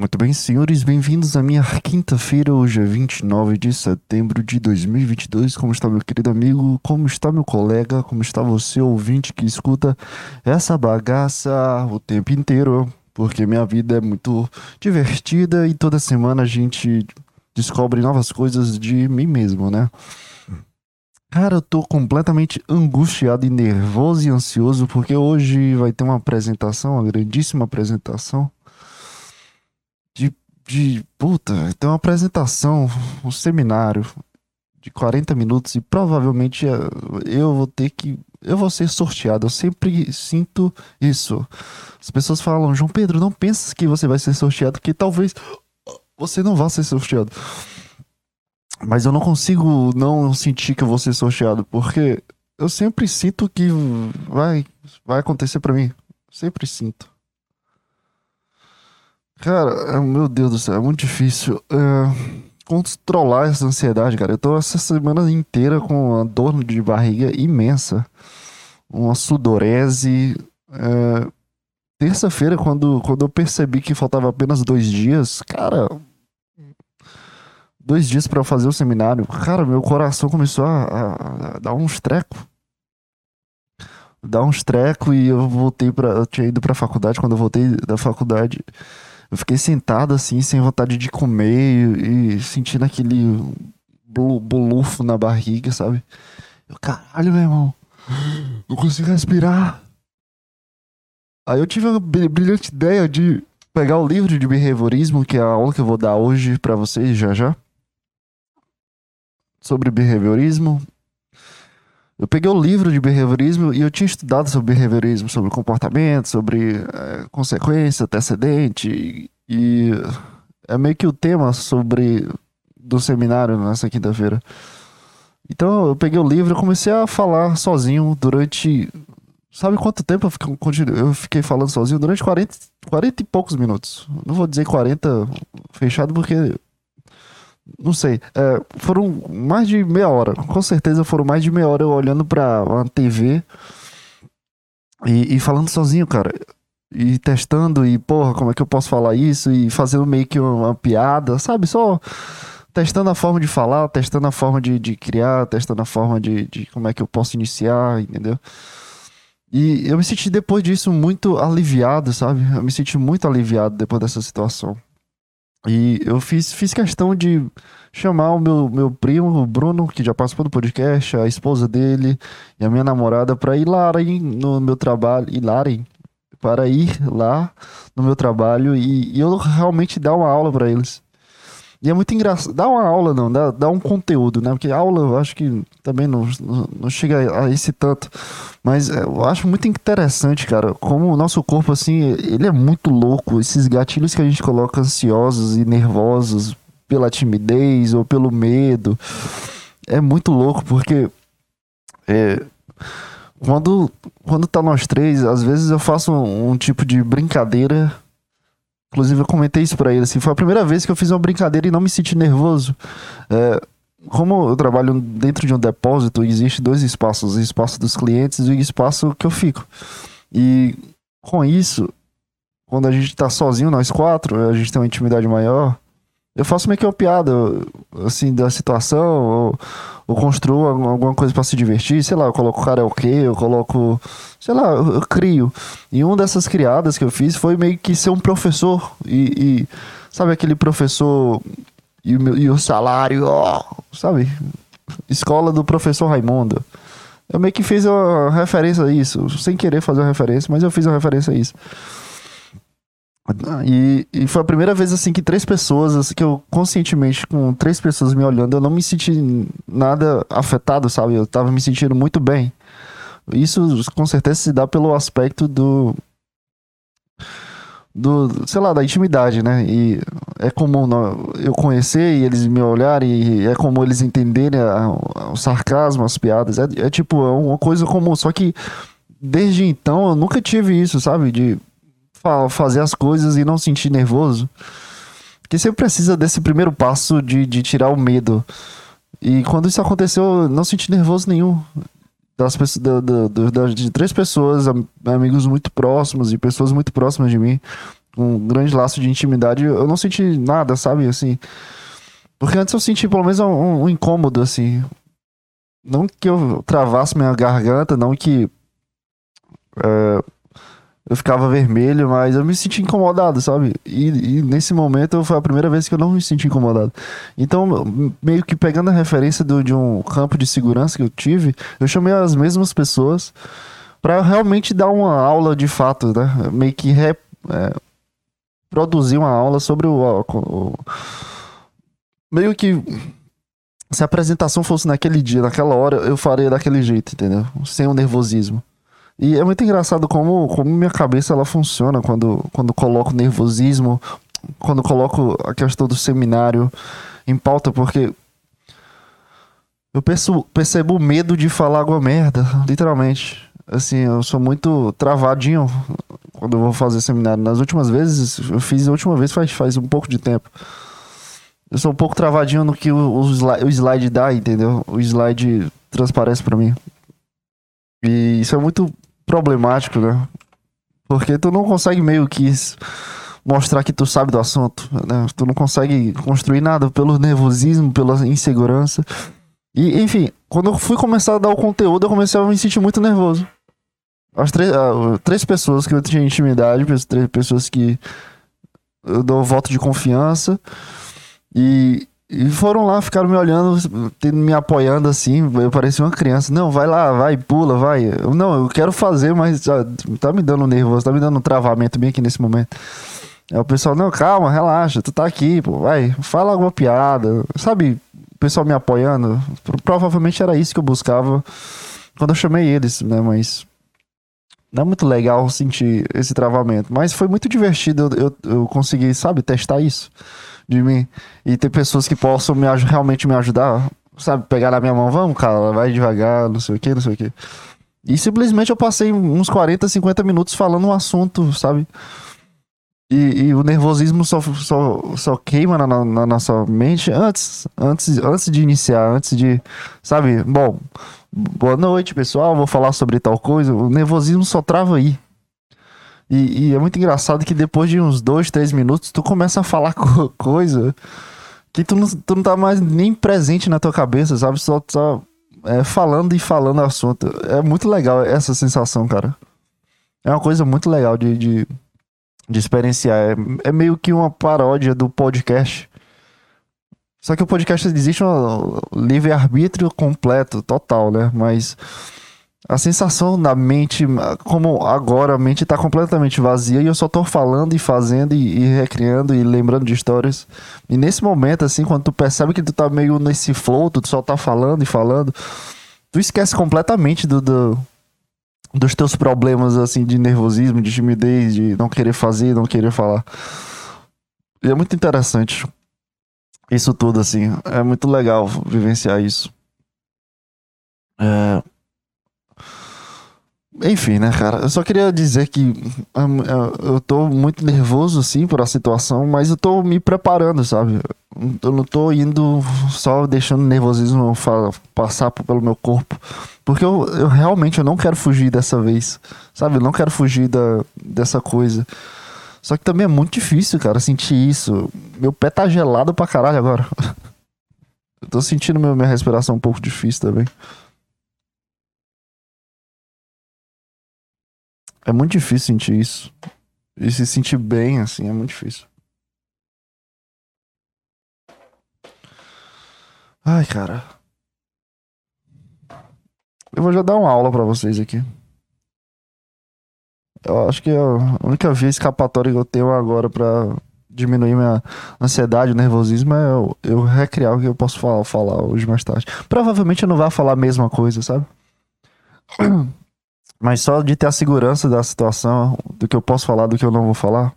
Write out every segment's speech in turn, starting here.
Muito bem, senhores, bem-vindos à minha quinta-feira, hoje é 29 de setembro de 2022. Como está meu querido amigo? Como está meu colega? Como está você, ouvinte que escuta essa bagaça o tempo inteiro? Porque minha vida é muito divertida e toda semana a gente descobre novas coisas de mim mesmo, né? Cara, eu tô completamente angustiado e nervoso e ansioso porque hoje vai ter uma apresentação, uma grandíssima apresentação de, puta, tem uma apresentação, um seminário de 40 minutos e provavelmente eh, eu vou ter que eu vou ser sorteado. Eu sempre sinto isso. As pessoas falam, João Pedro, não pensa que você vai ser sorteado, que talvez você não vá ser sorteado. Mas eu não consigo não sentir que eu vou ser sorteado, porque eu sempre sinto que vai, vai acontecer para mim. Sempre sinto. Cara, é, meu Deus do céu, é muito difícil é, controlar essa ansiedade, cara. Eu tô essa semana inteira com uma dor de barriga imensa, uma sudorese. É, Terça-feira, quando, quando eu percebi que faltava apenas dois dias, cara, dois dias para fazer o seminário, cara, meu coração começou a, a, a dar uns trecos. Dar uns trecos e eu voltei para Eu tinha ido pra faculdade. Quando eu voltei da faculdade, eu fiquei sentado assim, sem vontade de comer e, e sentindo aquele bolufo na barriga, sabe? Eu, caralho, meu irmão, não consigo respirar. Aí eu tive a brilhante ideia de pegar o livro de behaviorismo, que é a aula que eu vou dar hoje para vocês já já sobre behaviorismo. Eu peguei o livro de behaviorismo e eu tinha estudado sobre behaviorismo, sobre comportamento, sobre é, consequência, antecedente. E, e é meio que o tema sobre do seminário nessa quinta-feira. Então eu peguei o livro e comecei a falar sozinho durante. Sabe quanto tempo eu fiquei, eu fiquei falando sozinho? Durante 40, 40 e poucos minutos. Não vou dizer 40 fechado porque não sei, é, foram mais de meia hora. Com certeza foram mais de meia hora eu olhando pra uma TV e, e falando sozinho, cara. E testando, e porra, como é que eu posso falar isso? E fazendo meio que uma, uma piada, sabe? Só testando a forma de falar, testando a forma de, de criar, testando a forma de, de como é que eu posso iniciar, entendeu? E eu me senti depois disso muito aliviado, sabe? Eu me senti muito aliviado depois dessa situação. E eu fiz, fiz questão de chamar o meu, meu primo, o Bruno, que já participou do podcast, a esposa dele e a minha namorada para ir lá no meu trabalho, lá, para ir lá no meu trabalho e, e eu realmente dar uma aula para eles. E é muito engraçado. Dá uma aula, não, dá, dá um conteúdo, né? Porque aula eu acho que também não, não, não chega a esse tanto. Mas é, eu acho muito interessante, cara, como o nosso corpo, assim, ele é muito louco. Esses gatilhos que a gente coloca ansiosos e nervosos pela timidez ou pelo medo. É muito louco, porque. É, quando, quando tá nós três, às vezes eu faço um, um tipo de brincadeira Inclusive, eu comentei isso pra ele, assim, foi a primeira vez que eu fiz uma brincadeira e não me senti nervoso. É, como eu trabalho dentro de um depósito, existe dois espaços, o espaço dos clientes e o espaço que eu fico. E com isso, quando a gente tá sozinho, nós quatro, a gente tem uma intimidade maior, eu faço meio que uma piada, assim, da situação, ou, ou construo alguma coisa para se divertir, sei lá, eu coloco karaokê, eu coloco, sei lá, eu, eu, crio. E uma dessas criadas que eu fiz foi meio que ser um professor, e, e sabe aquele professor e o, meu, e o salário, sabe? Escola do professor Raimundo. Eu meio que fiz uma referência a isso, sem querer fazer uma referência, mas eu fiz uma referência a isso. E, e, foi a primeira vez assim que três pessoas, assim, que eu conscientemente, com três pessoas me olhando, eu não me senti nada afetado, sabe? Eu tava me sentindo muito bem. Isso com certeza se dá pelo aspecto do. Do, sei lá, da intimidade, né? E é comum eu conhecer e eles me olharem, e é comum eles entenderem a, a, o sarcasmo, as piadas. É, é tipo, é uma coisa comum. Só que desde então eu nunca tive isso, sabe? De fazer as coisas e não sentir nervoso. Porque você precisa desse primeiro passo de, de tirar o medo. E quando isso aconteceu, eu não senti nervoso nenhum. Das da, da, da, de três pessoas, amigos muito próximos e pessoas muito próximas de mim, um grande laço de intimidade, eu não senti nada, sabe? Assim. Porque antes eu senti pelo menos um, um incômodo, assim. Não que eu travasse minha garganta, não que. É, eu ficava vermelho, mas eu me senti incomodado, sabe? E, e, nesse momento foi a primeira vez que eu não me senti incomodado. Então, meio que pegando a referência do, de um campo de segurança que eu tive, eu chamei as mesmas pessoas para realmente dar uma aula de fato, né? Meio que re, é, produzir uma aula sobre o, o, o. Meio que se a apresentação fosse naquele dia, naquela hora, eu faria daquele jeito, entendeu? Sem o nervosismo. E é muito engraçado como, como minha cabeça ela funciona quando, quando coloco nervosismo, quando coloco a questão do seminário em pauta, porque eu percebo, percebo medo de falar alguma merda, literalmente. Assim, eu sou muito travadinho quando eu vou fazer seminário. Nas últimas vezes, eu fiz a última vez faz, faz um pouco de tempo. Eu sou um pouco travadinho no que o, o, slide, o slide dá, entendeu? O slide transparece para mim. E isso é muito problemático, né? Porque tu não consegue meio que mostrar que tu sabe do assunto, né? Tu não consegue construir nada pelo nervosismo, pela insegurança. E, enfim, quando eu fui começar a dar o conteúdo, eu comecei a me sentir muito nervoso. As três, uh, três pessoas que eu tinha intimidade, três pessoas que eu dou voto de confiança. E, e foram lá, ficaram me olhando, me apoiando assim. Eu parecia uma criança. Não, vai lá, vai, pula, vai. Eu, não, eu quero fazer, mas ó, tá me dando nervoso, tá me dando um travamento bem aqui nesse momento. Aí o pessoal, não, calma, relaxa, tu tá aqui, pô, vai, fala alguma piada. Sabe, o pessoal me apoiando. Provavelmente era isso que eu buscava quando eu chamei eles, né? Mas não é muito legal sentir esse travamento. Mas foi muito divertido eu, eu, eu consegui, sabe, testar isso de mim. E ter pessoas que possam me, realmente me ajudar, sabe? Pegar na minha mão, vamos, cara, vai devagar, não sei o que, não sei o que. E simplesmente eu passei uns 40, 50 minutos falando um assunto, sabe? E, e o nervosismo só, só, só queima na, na, nossa mente antes, antes, antes de iniciar, antes de, sabe? Bom, boa noite, pessoal, vou falar sobre tal coisa. O nervosismo só trava aí. E, e, é muito engraçado que depois de uns dois, três minutos, tu começa a falar co coisa que tu não, tu não tá mais nem presente na tua cabeça, sabe? Só tá é, falando e falando assunto. É muito legal essa sensação, cara. É uma coisa muito legal de, de, de experienciar. É, é meio que uma paródia do podcast. Só que o podcast existe um livre-arbítrio completo, total, né? Mas a sensação da mente, como agora a mente tá completamente vazia e eu só tô falando e fazendo e, e, recriando e lembrando de histórias. E nesse momento, assim, quando tu percebe que tu tá meio nesse flow, tu só tá falando e falando, tu esquece completamente do, do dos teus problemas, assim, de nervosismo, de timidez, de não querer fazer, não querer falar. E é muito interessante isso tudo, assim. É muito legal vivenciar isso. É, enfim, né, cara? Eu só queria dizer que eu tô muito nervoso, assim, por a situação, mas eu tô me preparando, sabe? Eu não tô indo só deixando o nervosismo passar pelo meu corpo. Porque eu, eu realmente eu não quero fugir dessa vez, sabe? Eu não quero fugir da, dessa coisa. Só que também é muito difícil, cara, sentir isso. Meu pé tá gelado pra caralho agora. Eu tô sentindo minha respiração um pouco difícil também. É muito difícil sentir isso. E se sentir bem, assim, é muito difícil. Ai, cara. Eu vou já dar uma aula para vocês aqui. Eu acho que a única via escapatória que eu tenho agora para diminuir minha ansiedade, nervosismo é eu, eu, recriar o que eu posso falar, falar hoje mais tarde. Provavelmente eu não vou falar a mesma coisa, sabe? Mas só de ter a segurança da situação, do que eu posso falar, do que eu não vou falar.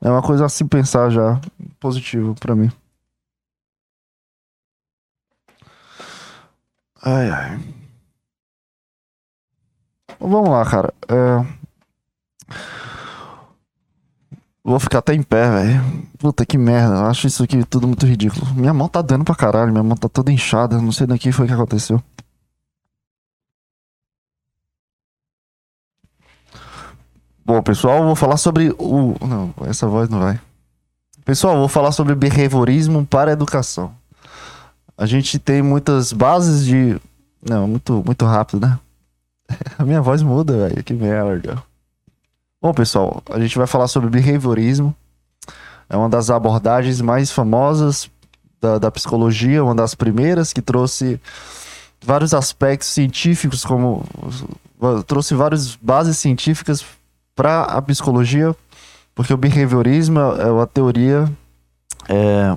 É uma coisa a se pensar já, positivo para mim. Ai, ai. Vamos lá, cara. É... Vou ficar até em pé, velho. Puta que merda. Eu acho isso aqui tudo muito ridículo. Minha mão tá dando pra caralho. Minha mão tá toda inchada. Não sei daqui foi que aconteceu. Bom, pessoal, vou falar sobre o. Não, essa voz não vai. Pessoal, vou falar sobre behaviorismo para a educação. A gente tem muitas bases de. Não, muito, muito rápido, né? A minha voz muda, velho. Que merda. Bom, pessoal, a gente vai falar sobre behaviorismo. É uma das abordagens mais famosas da, da psicologia, uma das primeiras que trouxe vários aspectos científicos, como trouxe várias bases científicas para a psicologia, porque o behaviorismo é uma teoria é,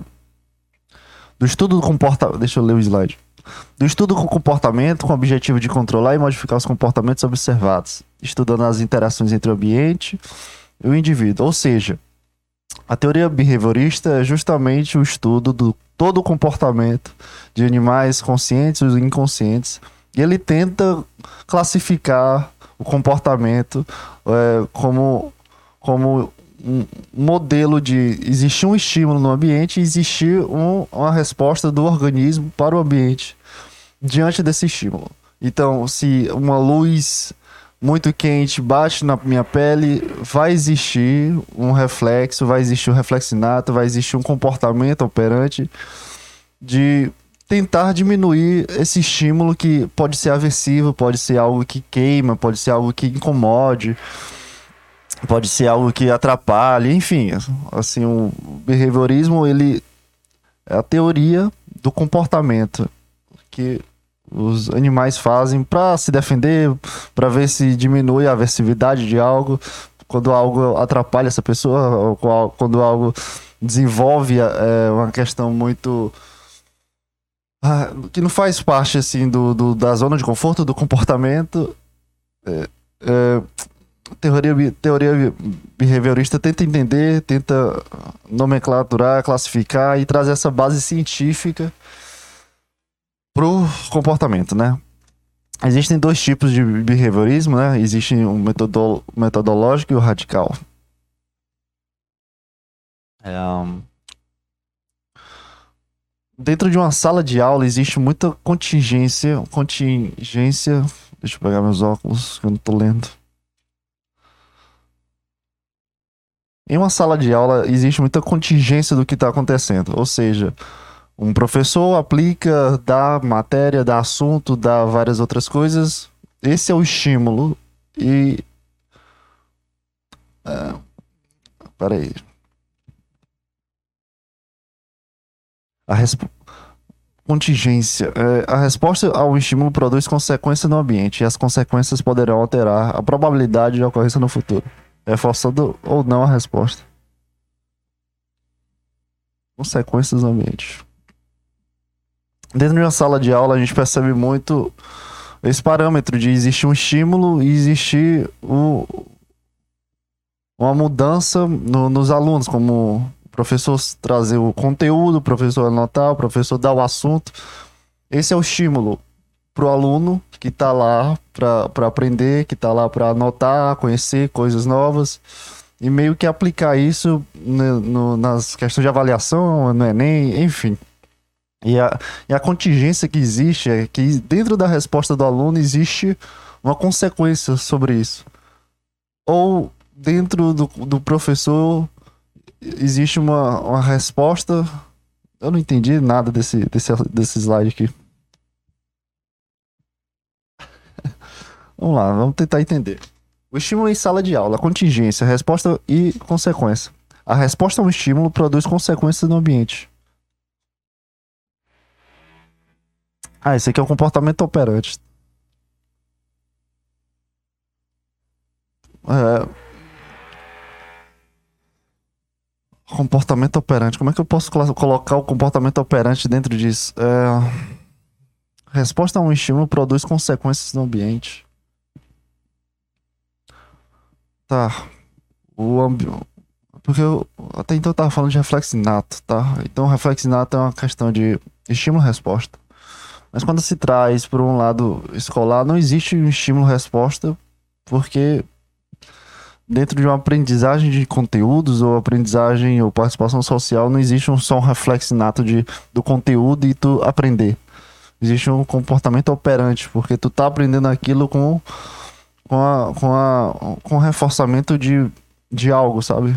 do estudo do comportamento. Deixa eu ler o slide. Do estudo com comportamento com o objetivo de controlar e modificar os comportamentos observados, estudando as interações entre o ambiente e o indivíduo. Ou seja, a teoria behaviorista é justamente o estudo do todo o comportamento de animais conscientes e inconscientes. E ele tenta classificar o comportamento é, como, como um modelo de existir um estímulo no ambiente e existir um, uma resposta do organismo para o ambiente diante desse estímulo. Então, se uma luz muito quente bate na minha pele, vai existir um reflexo, vai existir um reflexinato, vai existir um comportamento operante de tentar diminuir esse estímulo que pode ser aversivo, pode ser algo que queima, pode ser algo que incomode pode ser algo que atrapalhe, enfim, assim, o behaviorismo ele é a teoria do comportamento que os animais fazem para se defender, para ver se diminui a aversividade de algo, quando algo atrapalha essa pessoa, quando algo desenvolve é, uma questão muito ah, que não faz parte assim do, do, da zona de conforto do comportamento é, é, teoria, teoria behaviorista tenta entender, tenta nomenclaturar, classificar e trazer essa base científica pro comportamento, né? Existem dois tipos de behaviorismo, né? Existe o metodo, metodológico e o radical. É, um... Dentro de uma sala de aula existe muita contingência, contingência. Deixa eu pegar meus óculos que eu não tô lendo. Em uma sala de aula existe muita contingência do que está acontecendo, ou seja, um professor aplica, dá matéria, dá assunto, dá várias outras coisas. Esse é o estímulo e. É... Peraí. A resp... contingência. É, a resposta ao estímulo produz consequência no ambiente e as consequências poderão alterar a probabilidade de ocorrência no futuro reforçando ou não a resposta. Consequências no ambiente. Dentro de uma sala de aula, a gente percebe muito esse parâmetro de existir um estímulo e existir o, uma mudança no, nos alunos, como professor trazer o conteúdo, o professor anotar, o professor dar o assunto. Esse é o estímulo para o aluno que está lá para aprender, que está lá para anotar, conhecer coisas novas e meio que aplicar isso no, no, nas questões de avaliação, no Enem, enfim. E a, e a contingência que existe é que dentro da resposta do aluno existe uma consequência sobre isso. Ou dentro do, do professor existe uma, uma resposta. Eu não entendi nada desse, desse, desse slide aqui. Vamos lá, vamos tentar entender. O estímulo em sala de aula, contingência, resposta e consequência. A resposta a um estímulo produz consequências no ambiente. Ah, esse aqui é o comportamento operante. É... Comportamento operante. Como é que eu posso colocar o comportamento operante dentro disso? É... Resposta a um estímulo produz consequências no ambiente. Tá. O ambi... Porque eu até então eu tava falando de reflexo inato, tá? Então reflexo inato é uma questão de estímulo-resposta. Mas quando se traz por um lado escolar, não existe um estímulo-resposta, porque dentro de uma aprendizagem de conteúdos ou aprendizagem ou participação social, não existe um só um reflexo inato de, do conteúdo e tu aprender. Existe um comportamento operante, porque tu tá aprendendo aquilo com com, a, com, a, com reforçamento de, de algo, sabe?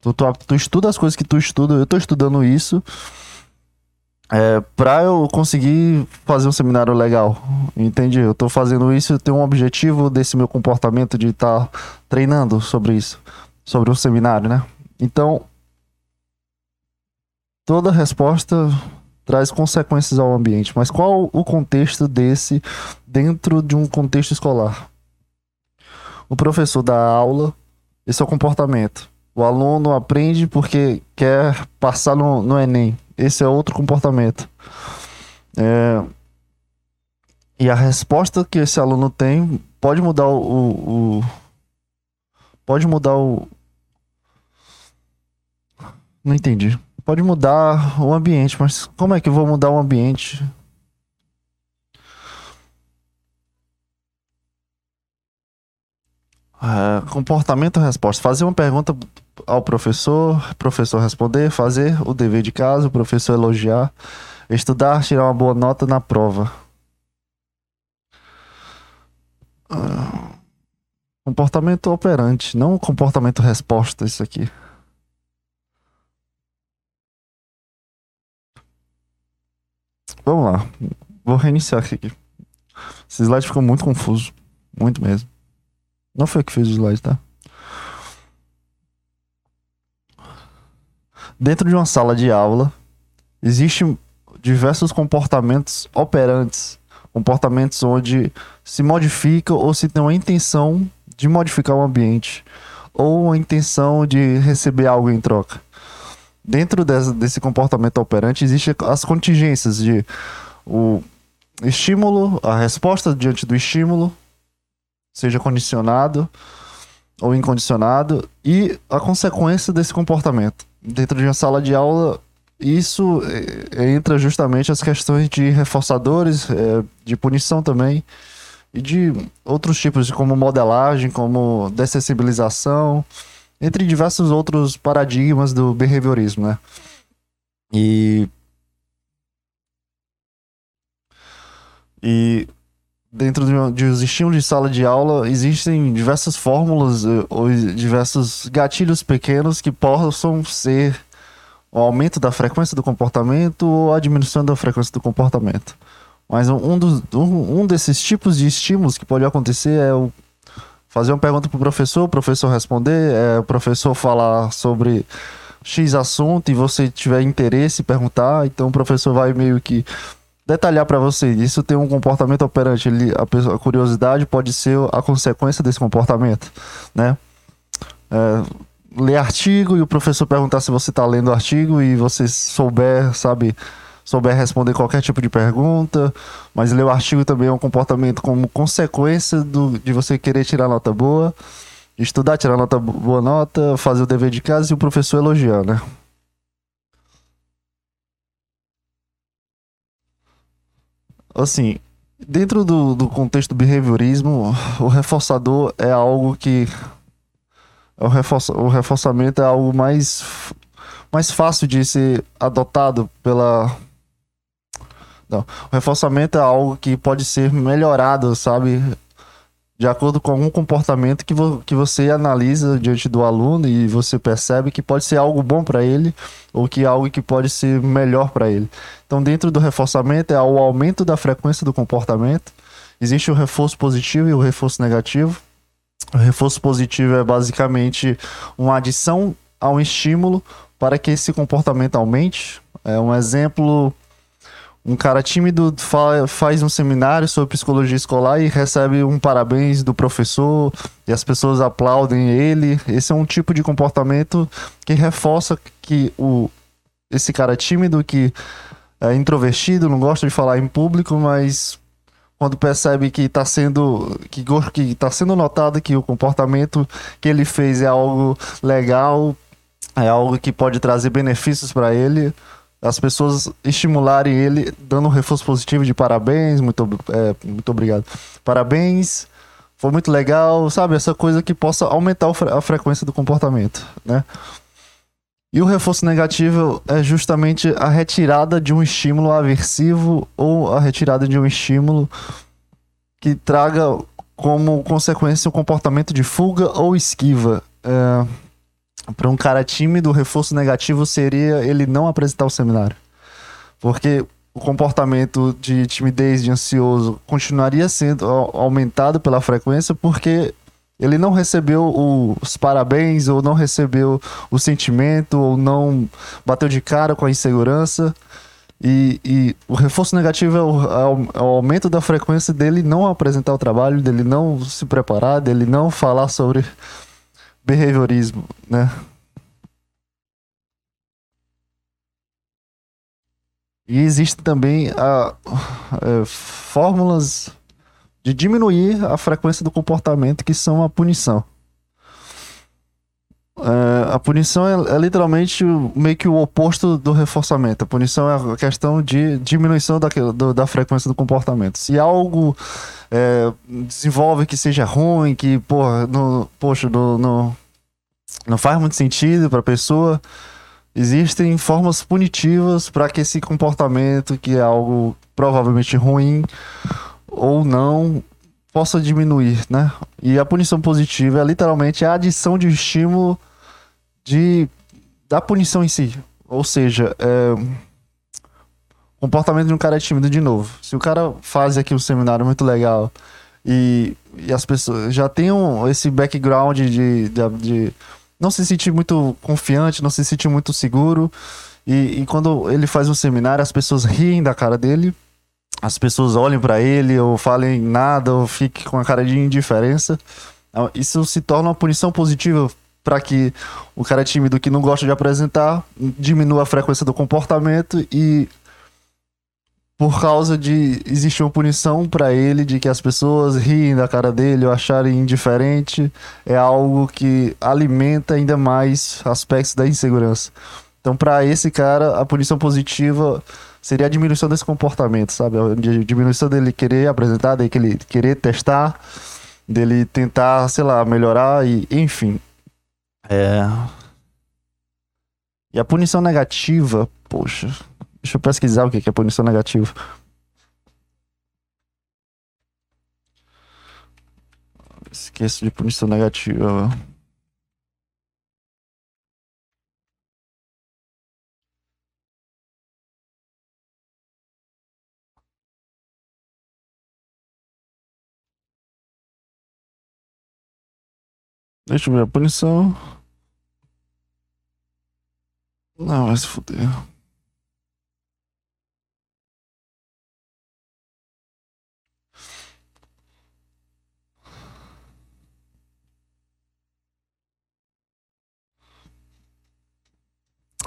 Tu, tu, tu estuda as coisas que tu estuda, eu tô estudando isso é, pra eu conseguir fazer um seminário legal. Entendi? Eu tô fazendo isso, eu tenho um objetivo desse meu comportamento de estar tá treinando sobre isso, sobre o seminário, né? Então, toda resposta traz consequências ao ambiente, mas qual o contexto desse dentro de um contexto escolar? O professor dá aula, esse é o comportamento. O aluno aprende porque quer passar no, no Enem. Esse é outro comportamento. É... E a resposta que esse aluno tem pode mudar o, o, o... pode mudar o. Não entendi pode mudar o ambiente, mas como é que eu vou mudar o ambiente? É, comportamento resposta. Fazer uma pergunta ao professor, professor responder, fazer o dever de casa, o professor elogiar, estudar, tirar uma boa nota na prova. Uh, comportamento operante, não comportamento resposta, isso aqui. Vamos lá. Vou reiniciar aqui. Esse slide ficou muito confuso. Muito mesmo. Não foi eu que fez o slide, tá? Dentro de uma sala de aula, existem diversos comportamentos operantes. Comportamentos onde se modifica ou se tem uma intenção de modificar o ambiente. Ou a intenção de receber algo em troca dentro desse, desse comportamento operante existem as contingências de o estímulo, a resposta diante do estímulo, seja condicionado ou incondicionado, e a consequência desse comportamento. Dentro de uma sala de aula, isso é, entra justamente as questões de reforçadores, é, de punição também, e de outros tipos, como modelagem, como dessensibilização, entre diversos outros paradigmas do behaviorismo, né? E e dentro de, os estímulos de sala de aula existem diversas fórmulas eh, ou diversos gatilhos pequenos que possam ser o aumento da frequência do comportamento ou a diminuição da frequência do comportamento. Mas um, dos, um, um desses tipos de estímulos que pode acontecer é o fazer uma pergunta pro professor, o professor responder, é, o professor falar sobre X assunto e você tiver interesse perguntar, então o professor vai meio que detalhar para você. Isso tem um comportamento operante, ele, a, pessoa, a, curiosidade pode ser a consequência desse comportamento, né? É, ler artigo e o professor perguntar se você está lendo o artigo e você souber, sabe, souber responder qualquer tipo de pergunta, mas ler o artigo também é um comportamento como consequência do, de você querer tirar nota boa, estudar, tirar nota boa nota, fazer o dever de casa e o professor elogiar, né? Assim, dentro do, do contexto do behaviorismo, o reforçador é algo que. O, reforça, o reforçamento é algo mais, mais fácil de ser adotado pela, não. O reforçamento é algo que pode ser melhorado, sabe? De acordo com algum comportamento que, vo que você analisa diante do aluno e você percebe que pode ser algo bom para ele ou que é algo que pode ser melhor para ele. Então, dentro do reforçamento, é o aumento da frequência do comportamento. Existe o reforço positivo e o reforço negativo. O reforço positivo é basicamente uma adição a um estímulo para que esse comportamento aumente. É um exemplo um cara tímido fa faz um seminário sobre psicologia escolar e recebe um parabéns do professor e as pessoas aplaudem ele. Esse é um tipo de comportamento que reforça que o, esse cara tímido, que é introvertido, não gosta de falar em público, mas quando percebe que está sendo que que está sendo notado que o comportamento que ele fez é algo legal, é algo que pode trazer benefícios para ele, as pessoas estimularem ele, dando um reforço positivo de parabéns, muito, é, muito obrigado. Parabéns, foi muito legal, sabe? Essa coisa que possa aumentar a frequência do comportamento, né? E o reforço negativo é justamente a retirada de um estímulo aversivo ou a retirada de um estímulo que traga como consequência o comportamento de fuga ou esquiva. É, para um cara tímido, o reforço negativo seria ele não apresentar o seminário. Porque o comportamento de timidez, de ansioso, continuaria sendo aumentado pela frequência porque ele não recebeu os parabéns, ou não recebeu o sentimento, ou não bateu de cara com a insegurança. E, e o reforço negativo é o, é, o, é aumento da frequência dele não apresentar o trabalho, dele não se preparar, dele não falar sobre behaviorismo, né? E existem também a, a, fórmulas de diminuir a frequência do comportamento que são a punição. É, a punição é, é, literalmente meio que o oposto do reforçamento. A punição é a questão de diminuição da, do, da frequência do comportamento. Se algo é, desenvolve que seja ruim, que, porra, no, poxa, no, no, não faz muito sentido para a pessoa, existem formas punitivas para que esse comportamento, que é algo provavelmente ruim ou não, possa diminuir, né? E a punição positiva é literalmente a adição de estímulo de, da punição em si. Ou seja, é, comportamento de um cara é tímido de novo. Se o cara faz aqui um seminário muito legal e, e as pessoas já têm esse background de, de, de não se sentir muito confiante, não se sentir muito seguro. E, e, quando ele faz um seminário, as pessoas riem da cara dele, as pessoas olhem para ele, ou falem nada, ou fiquem com a cara de indiferença. Então, isso se torna uma punição positiva para que o cara tímido que não gosta de apresentar diminua a frequência do comportamento e por causa de existir uma punição para ele de que as pessoas riem da cara dele ou acharem indiferente, é algo que alimenta ainda mais aspectos da insegurança. Então, para esse cara, a punição positiva seria a diminuição desse comportamento, sabe? A diminuição dele querer apresentar, dele querer testar, dele tentar, sei lá, melhorar e enfim. É. E a punição negativa, poxa, Deixa eu pesquisar o que é punição negativa. Esqueço de punição negativa. Deixa eu ver a punição. Não, vai se fuder.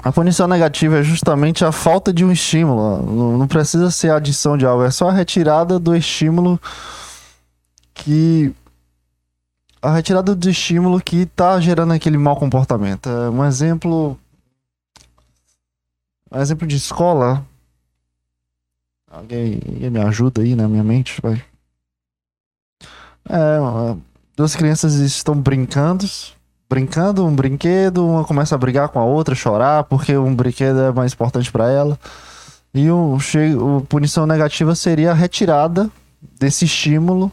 A punição negativa é justamente a falta de um estímulo. Não, precisa ser a adição de algo, é só a retirada do estímulo que. A retirada do estímulo que está gerando aquele mau comportamento. É um exemplo. Um exemplo de escola. Alguém, alguém me ajuda aí na minha mente, vai. É, duas crianças estão brincando brincando um brinquedo, uma começa a brigar com a outra, chorar, porque um brinquedo é mais importante para ela. E o, o punição negativa seria a retirada desse estímulo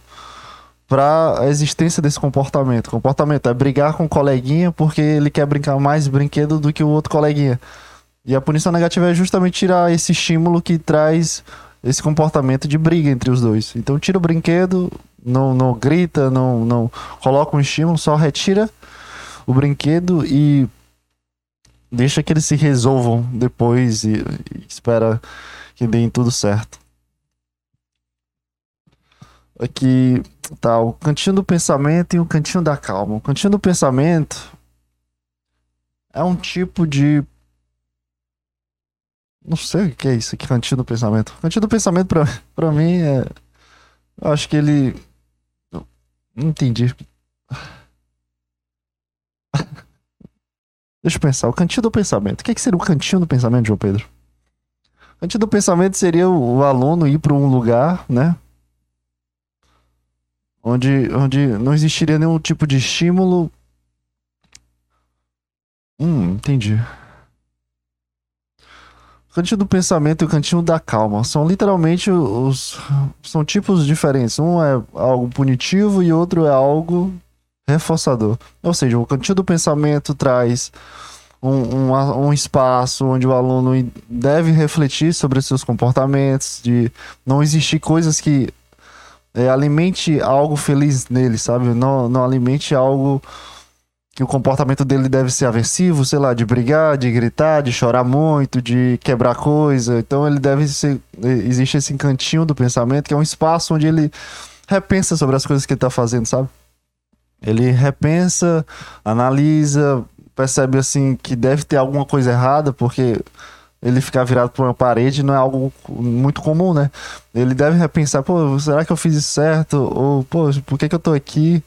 para a existência desse comportamento. comportamento é brigar com o coleguinha porque ele quer brincar mais brinquedo do que o outro coleguinha. E a punição negativa é justamente tirar esse estímulo que traz esse comportamento de briga entre os dois. Então tira o brinquedo, não, não grita, não, não coloca um estímulo, só retira o brinquedo e deixa que eles se resolvam depois e, e espera que deem tudo certo. Aqui tá o cantinho do pensamento e o cantinho da calma. O cantinho do pensamento é um tipo de não sei o que é isso aqui, cantinho do pensamento. Cantinho do pensamento pra, pra mim é. Eu acho que ele. Não entendi. Deixa eu pensar. O cantinho do pensamento. O que, é que seria o cantinho do pensamento, João Pedro? O cantinho do pensamento seria o, o aluno ir para um lugar, né? Onde, onde não existiria nenhum tipo de estímulo. Hum, entendi. cantinho do pensamento e o cantinho da calma são literalmente os são tipos diferentes. Um é algo punitivo e outro é algo reforçador. Ou seja, o cantinho do pensamento traz um, um, um, espaço onde o aluno deve refletir sobre seus comportamentos, de não existir coisas que é, alimente algo feliz nele, sabe? Não, não alimente algo que o comportamento dele deve ser aversivo, sei lá, de brigar, de gritar, de chorar muito, de quebrar coisa. Então ele deve ser. Existe esse cantinho do pensamento, que é um espaço onde ele repensa sobre as coisas que ele tá fazendo, sabe? Ele repensa, analisa, percebe assim que deve ter alguma coisa errada, porque ele ficar virado para uma parede não é algo muito comum, né? Ele deve repensar, pô, será que eu fiz isso certo? Ou, pô, por que, que eu tô aqui?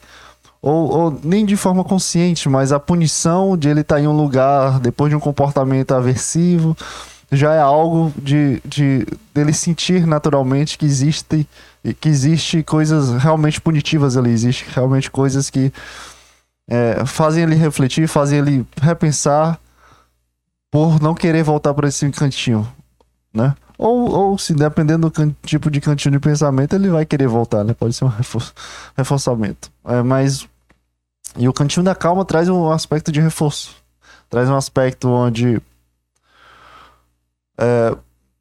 Ou, ou, nem de forma consciente, mas a punição de ele estar tá em um lugar depois de um comportamento aversivo já é algo de, de dele sentir naturalmente que existe que existe coisas realmente punitivas ali, existe realmente coisas que é, fazem ele refletir, fazem ele repensar por não querer voltar para esse cantinho, né? Ou, ou se dependendo do tipo de cantinho de pensamento, ele vai querer voltar, né? Pode ser um reforço, reforçamento. É, mas. E o cantinho da calma traz um aspecto de reforço. Traz um aspecto onde. É,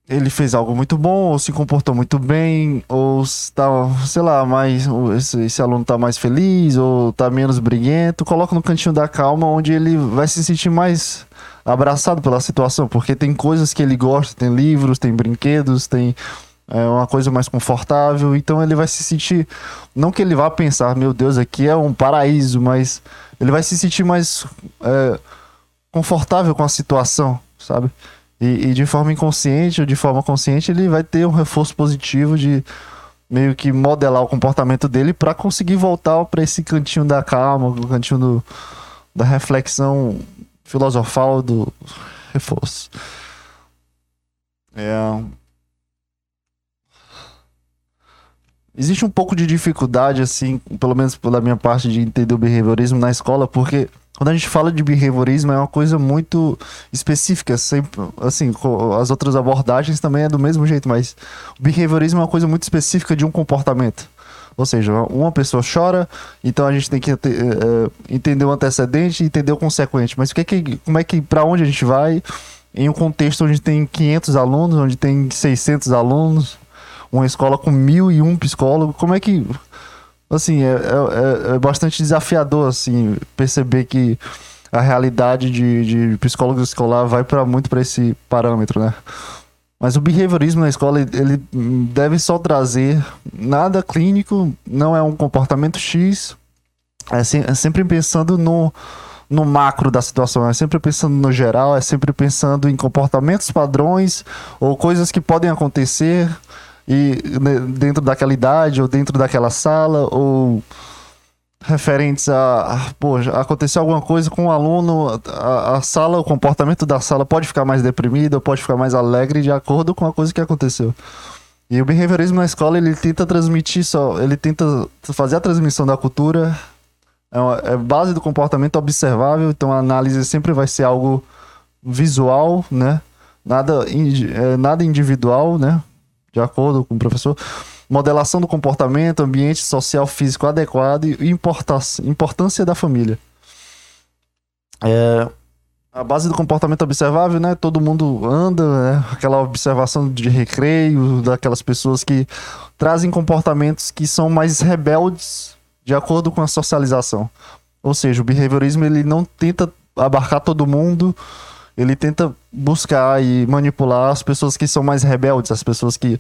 ele fez algo muito bom, ou se comportou muito bem, ou está, sei lá, mais esse, esse, aluno está mais feliz, ou está menos briguento, coloca no cantinho da calma, onde ele vai se sentir mais abraçado pela situação, porque tem coisas que ele gosta, tem livros, tem brinquedos, tem é, uma coisa mais confortável, então ele vai se sentir, não que ele vá pensar, meu Deus, aqui é um paraíso, mas ele vai se sentir mais é, confortável com a situação, sabe? E, e, de forma inconsciente ou de forma consciente, ele vai ter um reforço positivo de meio que modelar o comportamento dele para conseguir voltar para esse cantinho da calma, o cantinho do, da reflexão filosofal do reforço. É... Existe um pouco de dificuldade, assim, pelo menos pela minha parte, de entender o behaviorismo na escola, porque quando a gente fala de behaviorismo é uma coisa muito específica, sempre, assim, as outras abordagens também é do mesmo jeito, mas o behaviorismo é uma coisa muito específica de um comportamento. Ou seja, uma pessoa chora, então a gente tem que uh, entender o antecedente e entender o consequente. Mas o que, é que como é que para onde a gente vai em um contexto onde tem 500 alunos, onde tem 600 alunos, uma escola com mil e um psicólogos, como é que assim, é, é, é, bastante desafiador, assim, perceber que a realidade de, de psicólogo escolar vai para muito para esse parâmetro, né? Mas o behaviorismo na escola, ele deve só trazer nada clínico, não é um comportamento X, é, se, é sempre pensando no, no macro da situação, é sempre pensando no geral, é sempre pensando em comportamentos padrões ou coisas que podem acontecer e né, dentro daquela idade ou dentro daquela sala ou referentes a, pô, aconteceu alguma coisa com o um aluno, a, a, sala, o comportamento da sala pode ficar mais deprimido, pode ficar mais alegre de acordo com a coisa que aconteceu. E o behaviorismo na escola, ele tenta transmitir só, ele tenta fazer a transmissão da cultura, é, uma, é base do comportamento observável, então a análise sempre vai ser algo visual, né? Nada, é, nada individual, né? de acordo com o professor, modelação do comportamento, ambiente social físico adequado e importância da família. É, a base do comportamento observável, né? Todo mundo anda, né? Aquela observação de recreio, daquelas pessoas que trazem comportamentos que são mais rebeldes de acordo com a socialização. Ou seja, o behaviorismo ele não tenta abarcar todo mundo, ele tenta buscar e manipular as pessoas que são mais rebeldes, as pessoas que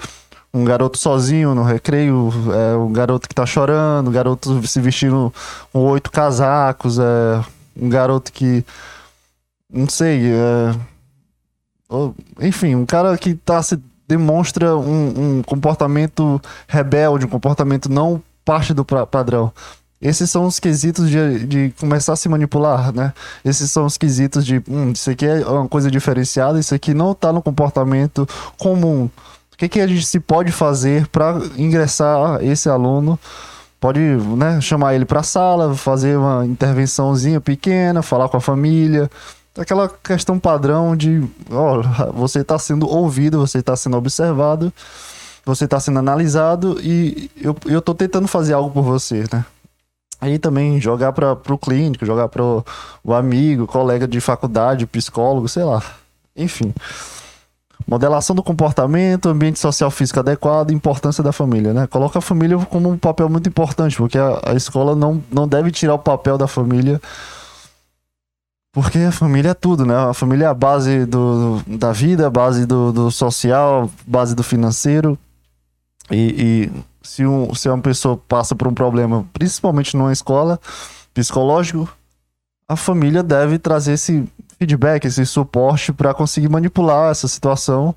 um garoto sozinho no recreio, é, um garoto que tá chorando, um garoto se vestindo com oito casacos, é, um garoto que não sei, é, enfim, um cara que tá se demonstra um, um comportamento rebelde, um comportamento não parte do padrão. Esses são os quesitos de, de começar a se manipular, né? Esses são os quesitos de, hum, isso aqui é uma coisa diferenciada, isso aqui não tá no comportamento comum. O que, que a gente se pode fazer para ingressar esse aluno? Pode né, chamar ele para a sala, fazer uma intervençãozinha pequena, falar com a família, aquela questão padrão de, ó, você está sendo ouvido, você está sendo observado, você está sendo analisado e eu, tô tentando fazer algo por você, né? Aí também jogar para o clínico, jogar para o amigo, colega de faculdade, psicólogo, sei lá. Enfim. Modelação do comportamento, ambiente social físico adequado, importância da família, né? Coloca a família como um papel muito importante, porque a, a escola não, não deve tirar o papel da família porque a família é tudo, né? A família é a base do, da vida, a base do, do social, base do financeiro. E, e, se, um, se uma pessoa passa por um problema, principalmente numa escola, psicológico, a família deve trazer esse feedback, esse suporte para conseguir manipular essa situação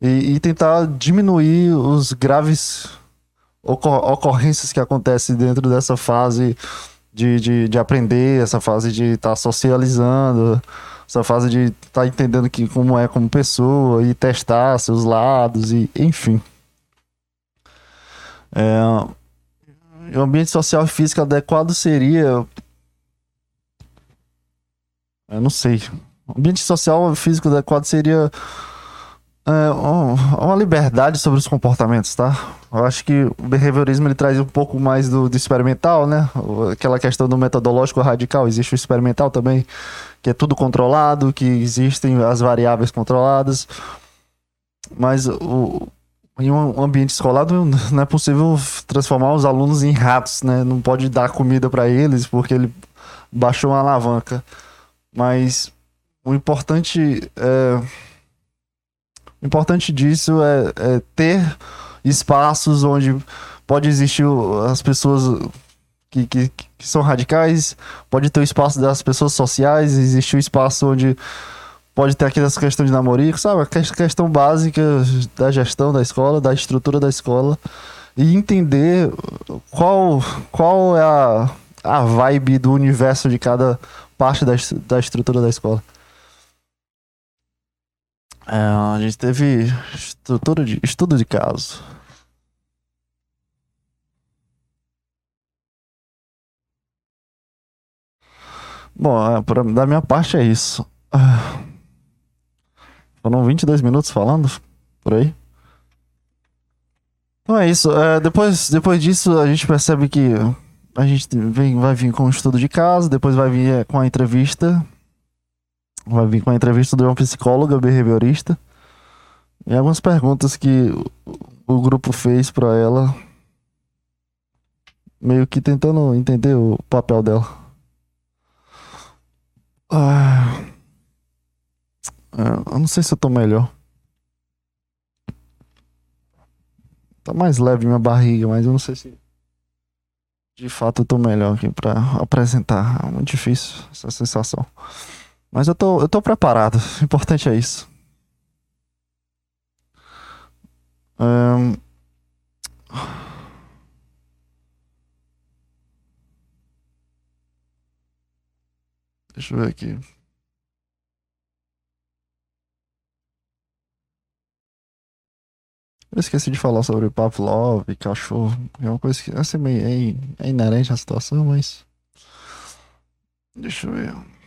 e, e tentar diminuir os graves ocor ocorrências que acontecem dentro dessa fase de, de, de aprender, essa fase de estar tá socializando, essa fase de estar tá entendendo que, como é como pessoa e testar seus lados, e enfim. É, o ambiente social e físico adequado seria. Eu não sei. O ambiente social físico adequado seria é, uma liberdade sobre os comportamentos, tá? Eu acho que o behaviorismo ele traz um pouco mais do, do, experimental, né? Aquela questão do metodológico radical. Existe o experimental também, que é tudo controlado, que existem as variáveis controladas. Mas o, em um ambiente escolar não é possível transformar os alunos em ratos, né? Não pode dar comida para eles porque ele baixou uma alavanca. Mas o importante é o importante disso é, é ter espaços onde pode existir as pessoas que, que, que, são radicais, pode ter o espaço das pessoas sociais, existe o espaço onde pode ter aqui essa questão de namorico, sabe? A questão básica da gestão da escola, da estrutura da escola e entender qual, qual é a, a vibe do universo de cada parte da, da estrutura da escola. É, a gente teve estrutura de estudo de caso. Bom, é, pra, da minha parte é isso. Ah, foram 22 minutos falando por aí. Então é isso. É, depois, depois disso, a gente percebe que a gente vem, vai vir com o estudo de caso, depois vai vir é, com a entrevista vai vir com a entrevista de uma psicóloga behaviorista e algumas perguntas que o grupo fez para ela, meio que tentando entender o papel dela. Ah, eu não sei se eu tô melhor. Tá mais leve minha barriga, mas eu não sei se de fato eu tô melhor aqui pra apresentar. É muito difícil essa sensação. Mas eu tô, eu tô preparado. O importante é isso. Deixa eu ver aqui. Eu esqueci de falar sobre Pavlov cachorro. É uma coisa que meio, é, é inerente à situação, mas. Deixa eu ver.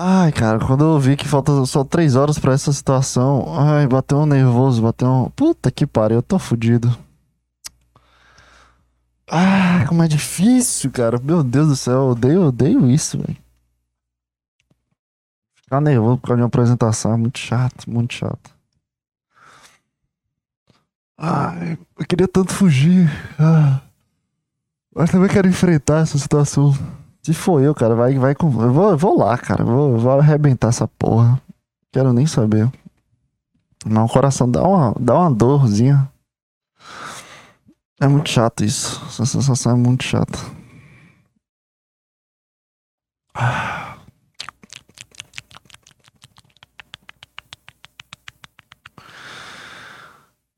Ai, cara, quando eu vi que falta só três horas pra essa situação, ai, bateu um nervoso, bateu um. Puta que pariu, eu tô fudido. Ah, como é difícil, cara. Meu Deus do céu, eu odeio, odeio isso, velho. Ficar nervoso por causa de uma apresentação é muito chato, muito chato. Ai, eu queria tanto fugir. Ah, mas também quero enfrentar essa situação. Se for eu, cara, vai, vai com. Eu vou, eu vou lá, cara. Vou, vou arrebentar essa porra. Quero nem saber. Mas o coração dá uma, dá uma dorzinha. É muito chato isso. Essa sensação é muito chata.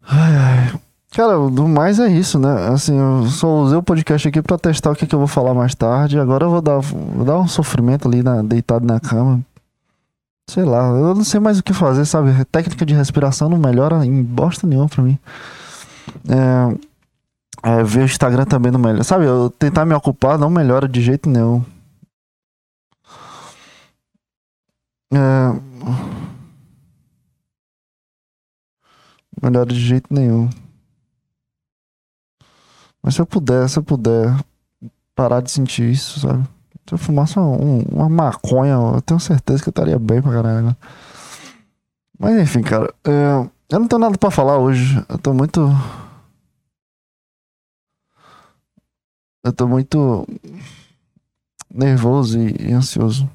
Ai, ai. Cara, do mais é isso, né? Assim, eu só usei o podcast aqui pra testar o que, que eu vou falar mais tarde. Agora eu vou dar, vou dar um sofrimento ali na, deitado na cama. Sei lá, eu não sei mais o que fazer, sabe? Técnica de respiração não melhora em bosta nenhuma pra mim. É, é, ver o Instagram também não melhora. Sabe, eu tentar me ocupar não melhora de jeito nenhum. É, melhora de jeito nenhum. Mas se eu puder, se eu puder parar de sentir isso, sabe? Se eu fumasse uma, uma maconha, eu tenho certeza que eu estaria bem pra caralho. Né? Mas enfim, cara. É, eu não tenho nada pra falar hoje. Eu tô muito. Eu tô muito nervoso e, e ansioso.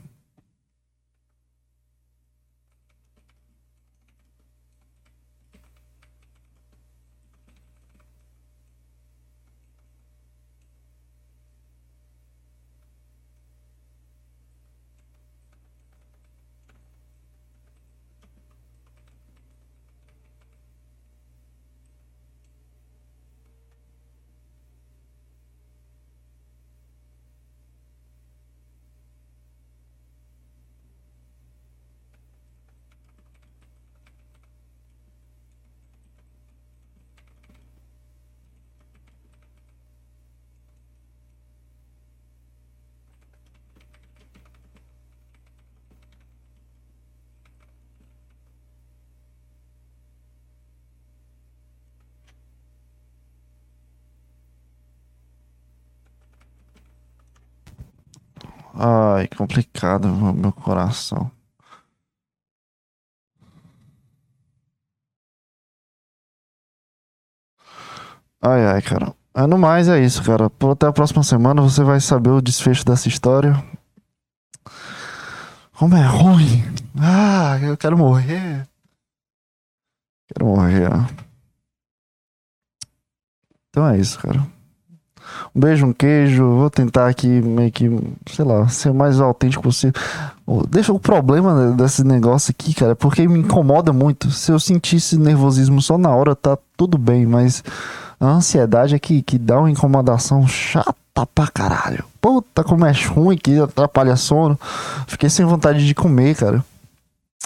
Ai, complicado, meu coração. Ai, ai, cara. É, no mais é isso, cara. Até a próxima semana você vai saber o desfecho dessa história. Como é ruim. Ah, eu quero morrer. Quero morrer. Então é isso, cara. Um beijo, um queijo. Vou tentar aqui meio que, sei lá, ser o mais autêntico possível. Deixa o problema desse negócio aqui, cara, é porque me incomoda muito. Se eu sentisse nervosismo só na hora, tá tudo bem, mas a ansiedade é que, que dá uma incomodação chata pra caralho. Puta, como é ruim que atrapalha sono. Fiquei sem vontade de comer, cara.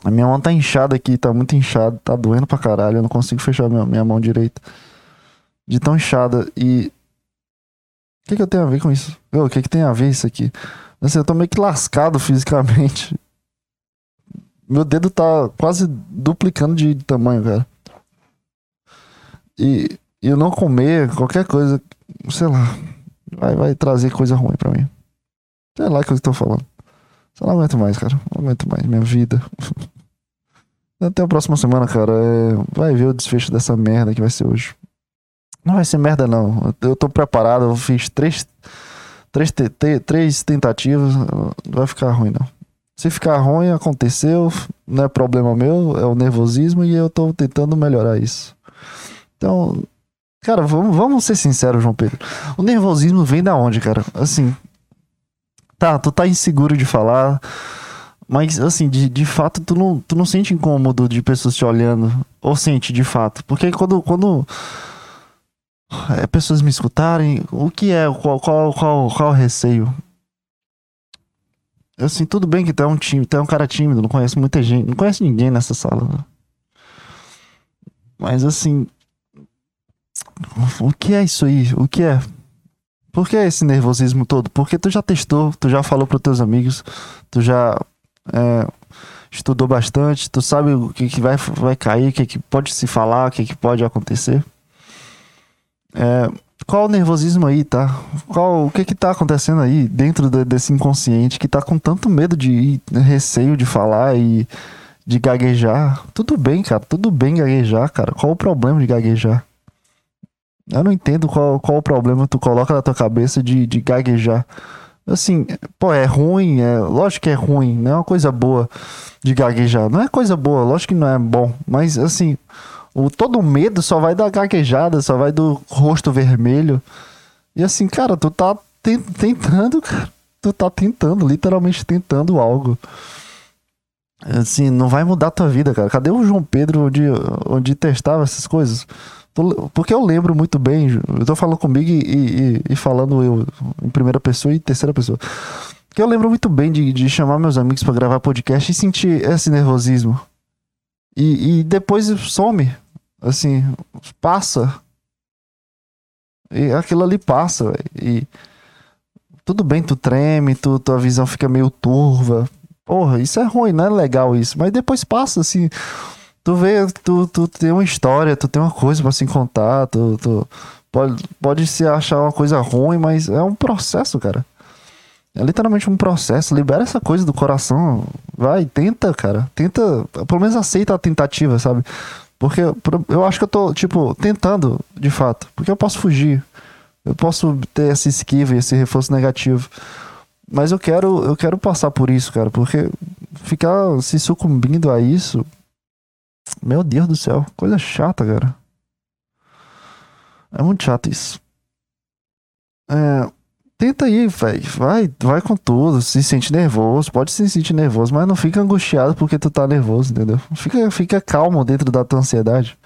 A minha mão tá inchada aqui, tá muito inchada, tá doendo pra caralho. Eu não consigo fechar minha, minha mão direita. De tão inchada. E que, que eu tenho a ver com isso? O que, que tem a ver isso aqui? Assim, eu tô meio que lascado fisicamente. Meu dedo tá quase duplicando de tamanho, cara. E, eu não comer qualquer coisa, sei lá, vai, vai trazer coisa ruim pra mim. Sei lá o que eu tô falando. Só não aguento mais, cara. Não aguento mais minha vida. Até a próxima semana, cara. É... Vai ver o desfecho dessa merda que vai ser hoje. Não vai ser merda, não. Eu tô preparado, eu fiz três, três, três tentativas, não vai ficar ruim, não. Se ficar ruim, aconteceu, não é problema meu, é o nervosismo e eu tô tentando melhorar isso. Então, cara, vamos, vamos ser sinceros, João Pedro. O nervosismo vem da onde, cara? Assim, tá, tu tá inseguro de falar, mas assim, de, de fato, tu não, tu não sente incômodo de pessoas te olhando, ou sente de fato? Porque quando, quando é, pessoas me escutarem, o que é, qual, qual, qual, qual o receio? Assim, tudo bem que tu é um time, tu é um cara tímido, não conhece muita gente, não conhece ninguém nessa sala. Né? Mas assim, o que é isso aí? O que é? Por que esse nervosismo todo? Porque tu já testou, tu já falou para teus amigos, tu já é, estudou bastante, tu sabe o que, que vai, vai cair, o que, que pode se falar, o que, que pode acontecer. É, qual o nervosismo aí, tá? Qual, o que que tá acontecendo aí dentro de, desse inconsciente que tá com tanto medo de ir, né, receio de falar e de gaguejar? Tudo bem, cara, tudo bem gaguejar, cara. Qual o problema de gaguejar? Eu não entendo qual, qual o problema tu coloca na tua cabeça de, de gaguejar. Assim, pô, é ruim, é, lógico que é ruim, não é uma coisa boa de gaguejar. Não é coisa boa, lógico que não é bom, mas assim, o, todo o medo só vai da gaguejada, só vai do rosto vermelho. E assim, cara, tu tá tentando, cara. tu tá tentando, literalmente tentando algo. Assim, não vai mudar tua vida, cara. Cadê o João Pedro onde, onde testava essas coisas? Porque eu lembro muito bem, eu tô falando comigo e, e, e falando eu em primeira pessoa e terceira pessoa. Que eu lembro muito bem de, de chamar meus amigos para gravar podcast e sentir esse nervosismo. E, e depois some. Assim, passa. E aquilo ali passa, véio. E tudo bem, tu treme, tu, tua visão fica meio turva. Porra, isso é ruim, não é legal isso. Mas depois passa, assim. Tu vê, tu, tu tem uma história, tu tem uma coisa para se contar, tu, tu pode, pode se achar uma coisa ruim, mas é um processo, cara. É literalmente um processo. Libera essa coisa do coração. Vai, tenta, cara. Tenta. Pelo menos aceita a tentativa, sabe? Porque eu acho que eu tô, tipo, tentando, de fato. Porque eu posso fugir. Eu posso ter essa esquiva e esse reforço negativo. Mas eu quero, eu quero passar por isso, cara. Porque ficar se sucumbindo a isso. Meu Deus do céu. Coisa chata, cara. É muito chato isso. É, tenta aí, velho. Vai, vai com tudo. Se sente nervoso, pode se sentir nervoso, mas não fica angustiado porque tu tá nervoso, entendeu? Fica, fica calmo dentro da tua ansiedade.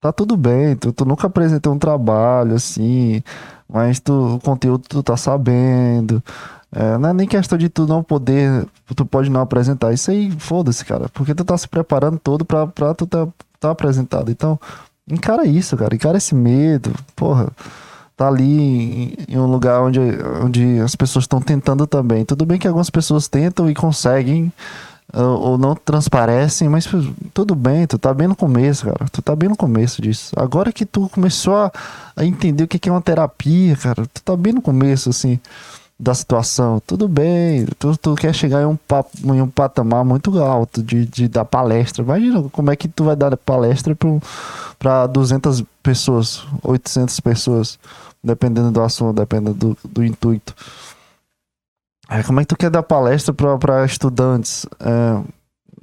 Tá tudo bem, tu, tu nunca apresentou um trabalho assim, mas tu, o conteúdo tu tá sabendo. É, não é nem questão de tu não poder, tu pode não apresentar. Isso aí, foda-se, cara. Porque tu tá se preparando todo pra, pra tu tá, tá apresentado. Então, encara isso, cara. Encara esse medo. Porra tá ali em, um lugar onde, onde as pessoas estão tentando também. Tudo bem que algumas pessoas tentam e conseguem ou não transparecem, mas tudo bem, tu tá bem no começo, cara. Tu tá bem no começo disso. Agora que tu começou a, a entender o que é uma terapia, cara, tu tá bem no começo, assim, da situação. Tudo bem, tu, tu quer chegar em um, papo, em um patamar muito alto de, de dar palestra. Imagina como é que tu vai dar palestra para 200 pessoas, 800 pessoas dependendo do assunto, dependendo do, do intuito. É, como é que tu quer dar palestra para estudantes? É,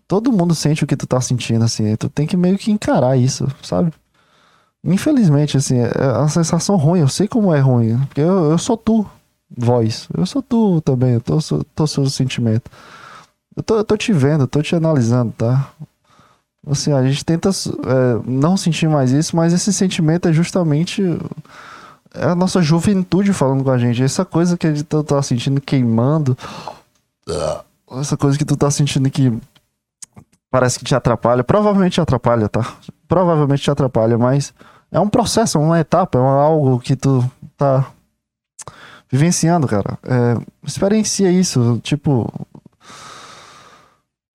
todo mundo sente o que tu tá sentindo, assim. Tu tem que meio que encarar isso, sabe? Infelizmente, assim, é, é uma sensação ruim. Eu sei como é ruim. Porque eu, eu sou tu, voz. Eu sou tu também. Eu tô, sou, tô seu sentimento. Eu tô, eu tô te vendo, eu tô te analisando, tá? Assim, a gente tenta é, não sentir mais isso, mas esse sentimento é justamente é a nossa juventude falando com a gente. Essa coisa que a gente tá, tá sentindo queimando. Essa coisa que tu tá sentindo que parece que te atrapalha. Provavelmente te atrapalha, tá? Provavelmente te atrapalha, mas é um processo, uma etapa, é algo que tu tá vivenciando, cara. É, experiencia isso. Tipo,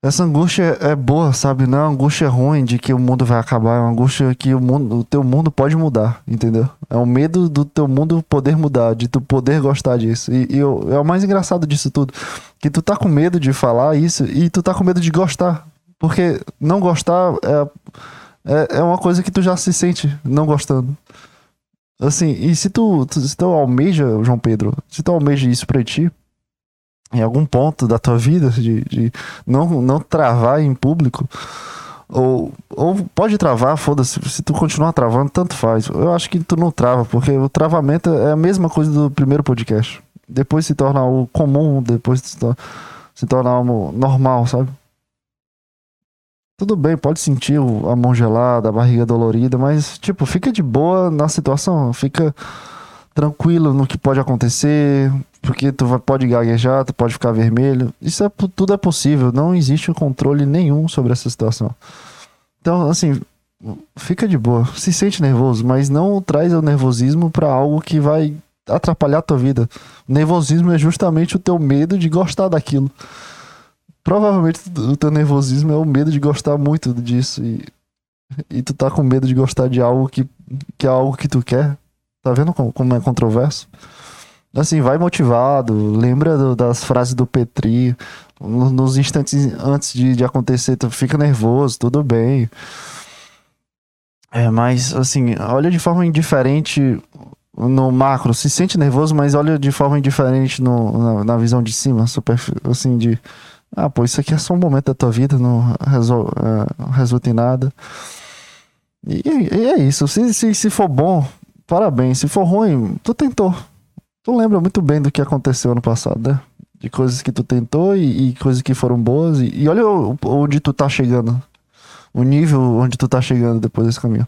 essa angústia é boa, sabe? Não é uma angústia ruim de que o mundo vai acabar, é uma angústia que o mundo, o teu mundo pode mudar, entendeu? É o medo do teu mundo poder mudar, de tu poder gostar disso. E, e eu, é o mais engraçado disso tudo, que tu tá com medo de falar isso e tu tá com medo de gostar, porque não gostar é, é, é uma coisa que tu já se sente não gostando. Assim, e se tu, se tu almeja, João Pedro, se tu almeja isso pra ti, em algum ponto da tua vida, de, de não, não travar em público, ou, ou pode travar, foda-se, se tu continuar travando, tanto faz. Eu acho que tu não trava, porque o travamento é a mesma coisa do primeiro podcast. Depois se torna o comum, depois se torna, se torna normal, sabe? Tudo bem, pode sentir a mão gelada, a barriga dolorida, mas, tipo, fica de boa na situação, fica tranquilo no que pode acontecer, porque tu pode gaguejar, tu pode ficar vermelho. Isso é, tudo é possível, não existe controle nenhum sobre essa situação. Então, assim, fica de boa, se sente nervoso, mas não traz o nervosismo para algo que vai atrapalhar a tua vida. O nervosismo é justamente o teu medo de gostar daquilo. Provavelmente o teu nervosismo é o medo de gostar muito disso e, e tu tá com medo de gostar de algo que, que é algo que tu quer. Tá vendo como, como é controverso? Assim, vai motivado, lembra do, das frases do Petri. Nos instantes antes de, de acontecer, tu fica nervoso, tudo bem. É, mas assim, olha de forma indiferente no macro, se sente nervoso, mas olha de forma indiferente no, na, na visão de cima, super, assim, de ah, pô, isso aqui é só um momento da tua vida, não, resol, é, resulta em nada. E, e, é isso, se, se, se for bom, parabéns. Se for ruim, tu tentou. tu lembra muito bem do que aconteceu ano passado, né? De coisas que tu tentou e, e coisas que foram boas. E, e olha onde tu tá chegando. O nível onde tu tá chegando depois desse caminho.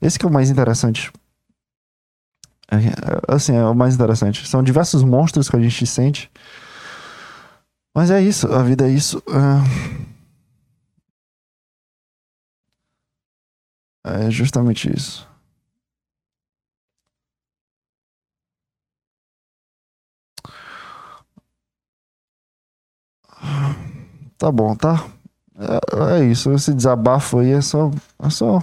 Esse que é o mais interessante. É, é, assim, é o mais interessante. São diversos monstros que a gente sente. Mas é isso, a vida é isso. É, é justamente isso. Tá bom, tá? É, é, isso, esse desabafo aí é só, é só.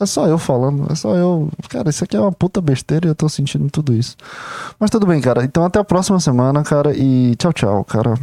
É só eu falando, é só eu. Cara, isso aqui é uma puta besteira e eu tô sentindo tudo isso. Mas tudo bem, cara. Então até a próxima semana, cara. E tchau, tchau, cara.